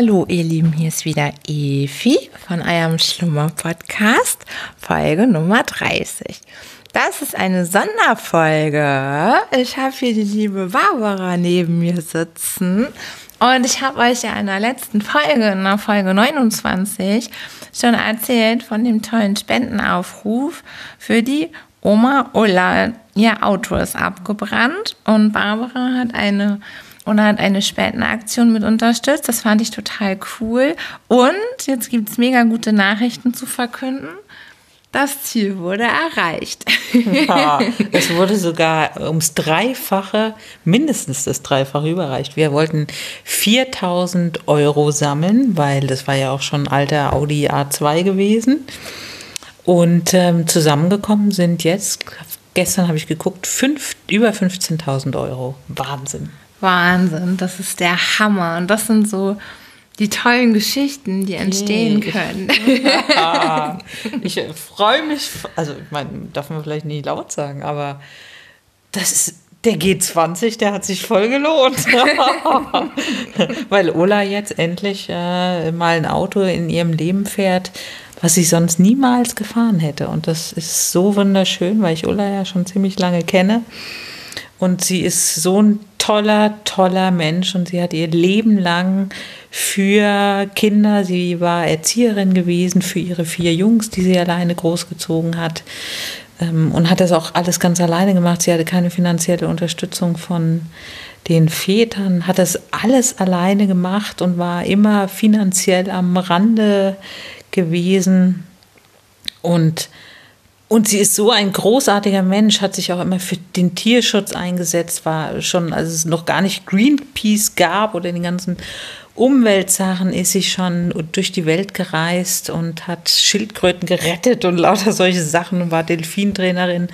Hallo ihr Lieben, hier ist wieder Evi von eurem Schlummer Podcast, Folge Nummer 30. Das ist eine Sonderfolge. Ich habe hier die liebe Barbara neben mir sitzen und ich habe euch ja in der letzten Folge, in der Folge 29, schon erzählt von dem tollen Spendenaufruf für die Oma Ulla. Ihr Auto ist abgebrannt und Barbara hat eine und hat eine Spendenaktion mit unterstützt. Das fand ich total cool. Und jetzt gibt es mega gute Nachrichten zu verkünden. Das Ziel wurde erreicht. Ja, es wurde sogar ums Dreifache, mindestens das Dreifache überreicht. Wir wollten 4000 Euro sammeln, weil das war ja auch schon ein alter Audi A2 gewesen. Und ähm, zusammengekommen sind jetzt, gestern habe ich geguckt, fünf, über 15.000 Euro. Wahnsinn. Wahnsinn, das ist der Hammer. Und das sind so die tollen Geschichten, die entstehen hey. können. Ja, ich freue mich, also ich meine, darf man vielleicht nicht laut sagen, aber das ist der G20, der hat sich voll gelohnt. Weil Ulla jetzt endlich äh, mal ein Auto in ihrem Leben fährt, was sie sonst niemals gefahren hätte. Und das ist so wunderschön, weil ich Ulla ja schon ziemlich lange kenne. Und sie ist so ein toller, toller Mensch und sie hat ihr Leben lang für Kinder, sie war Erzieherin gewesen für ihre vier Jungs, die sie alleine großgezogen hat ähm, und hat das auch alles ganz alleine gemacht. Sie hatte keine finanzielle Unterstützung von den Vätern, hat das alles alleine gemacht und war immer finanziell am Rande gewesen und und sie ist so ein großartiger Mensch, hat sich auch immer für den Tierschutz eingesetzt, war schon, als es noch gar nicht Greenpeace gab oder den ganzen Umweltsachen, ist sie schon durch die Welt gereist und hat Schildkröten gerettet und lauter solche Sachen und war Delfintrainerin.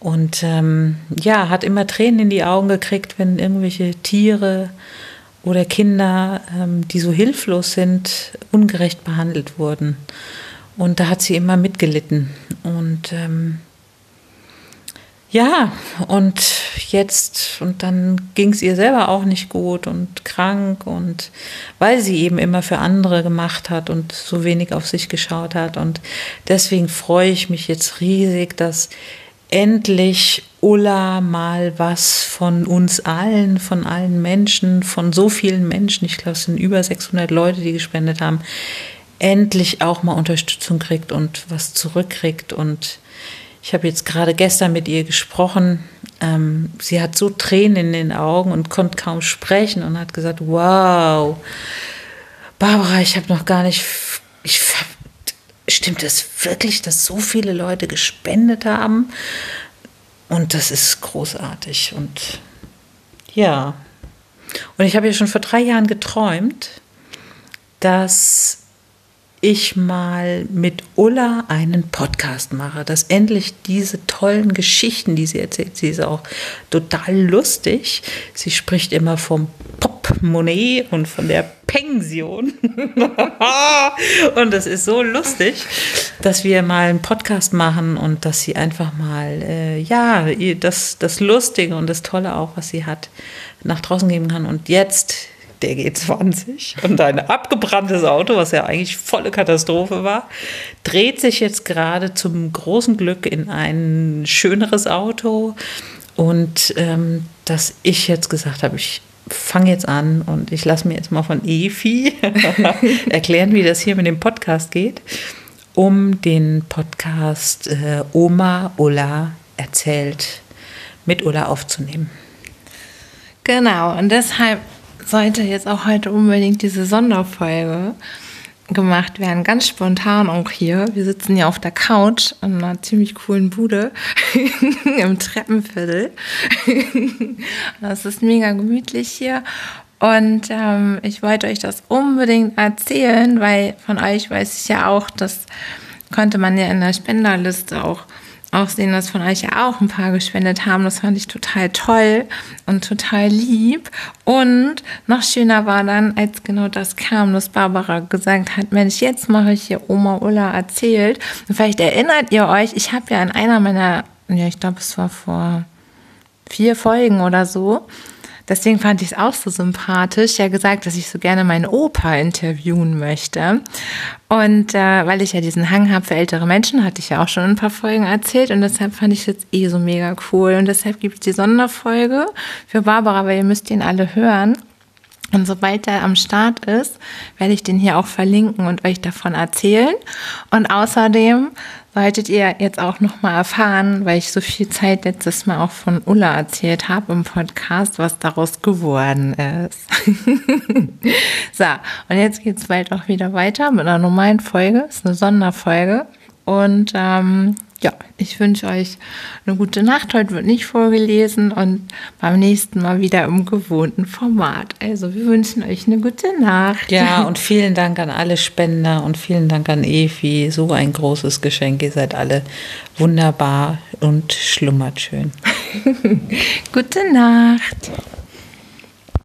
Und ähm, ja, hat immer Tränen in die Augen gekriegt, wenn irgendwelche Tiere oder Kinder, ähm, die so hilflos sind, ungerecht behandelt wurden. Und da hat sie immer mitgelitten. Und ähm, ja, und jetzt, und dann ging es ihr selber auch nicht gut und krank und weil sie eben immer für andere gemacht hat und so wenig auf sich geschaut hat. Und deswegen freue ich mich jetzt riesig, dass endlich Ulla mal was von uns allen, von allen Menschen, von so vielen Menschen, ich glaube, es sind über 600 Leute, die gespendet haben, endlich auch mal Unterstützung kriegt und was zurückkriegt. Und ich habe jetzt gerade gestern mit ihr gesprochen. Ähm, sie hat so Tränen in den Augen und konnte kaum sprechen und hat gesagt, wow, Barbara, ich habe noch gar nicht, ich, stimmt es wirklich, dass so viele Leute gespendet haben? Und das ist großartig. Und ja, und ich habe ja schon vor drei Jahren geträumt, dass ich mal mit Ulla einen Podcast mache, dass endlich diese tollen Geschichten, die sie erzählt, sie ist auch total lustig. Sie spricht immer vom Portemonnaie und von der Pension. und das ist so lustig, dass wir mal einen Podcast machen und dass sie einfach mal, äh, ja, das, das Lustige und das Tolle auch, was sie hat, nach draußen geben kann. Und jetzt der G20 und ein abgebranntes Auto, was ja eigentlich volle Katastrophe war, dreht sich jetzt gerade zum großen Glück in ein schöneres Auto. Und ähm, dass ich jetzt gesagt habe, ich fange jetzt an und ich lasse mir jetzt mal von Efi erklären, wie das hier mit dem Podcast geht, um den Podcast äh, Oma Ulla erzählt mit Ulla aufzunehmen. Genau, und deshalb sollte jetzt auch heute unbedingt diese Sonderfolge gemacht werden, ganz spontan auch hier. Wir sitzen ja auf der Couch in einer ziemlich coolen Bude im Treppenviertel. das ist mega gemütlich hier. Und ähm, ich wollte euch das unbedingt erzählen, weil von euch weiß ich ja auch, das konnte man ja in der Spenderliste auch auch sehen, dass von euch ja auch ein paar gespendet haben. Das fand ich total toll und total lieb. Und noch schöner war dann, als genau das kam, dass Barbara gesagt hat, Mensch, jetzt mache ich hier Oma Ulla erzählt. Und vielleicht erinnert ihr euch, ich habe ja in einer meiner, ja, ich glaube, es war vor vier Folgen oder so, deswegen fand ich es auch so sympathisch, ja gesagt, dass ich so gerne meinen Opa interviewen möchte. Und äh, weil ich ja diesen Hang habe für ältere Menschen, hatte ich ja auch schon ein paar Folgen erzählt und deshalb fand ich es jetzt eh so mega cool. Und deshalb gibt es die Sonderfolge für Barbara, weil ihr müsst ihn alle hören. Und sobald er am Start ist, werde ich den hier auch verlinken und euch davon erzählen. Und außerdem solltet ihr jetzt auch noch mal erfahren, weil ich so viel Zeit letztes Mal auch von Ulla erzählt habe im Podcast, was daraus geworden ist. so, und jetzt geht es bald auch wieder weiter mit einer normalen Folge. Das ist eine Sonderfolge. Und ähm, ja, ich wünsche euch eine gute Nacht. Heute wird nicht vorgelesen und beim nächsten Mal wieder im gewohnten Format. Also wir wünschen euch eine gute Nacht. Ja, und vielen Dank an alle Spender und vielen Dank an Evi. So ein großes Geschenk. Ihr seid alle wunderbar und schlummert schön. gute Nacht.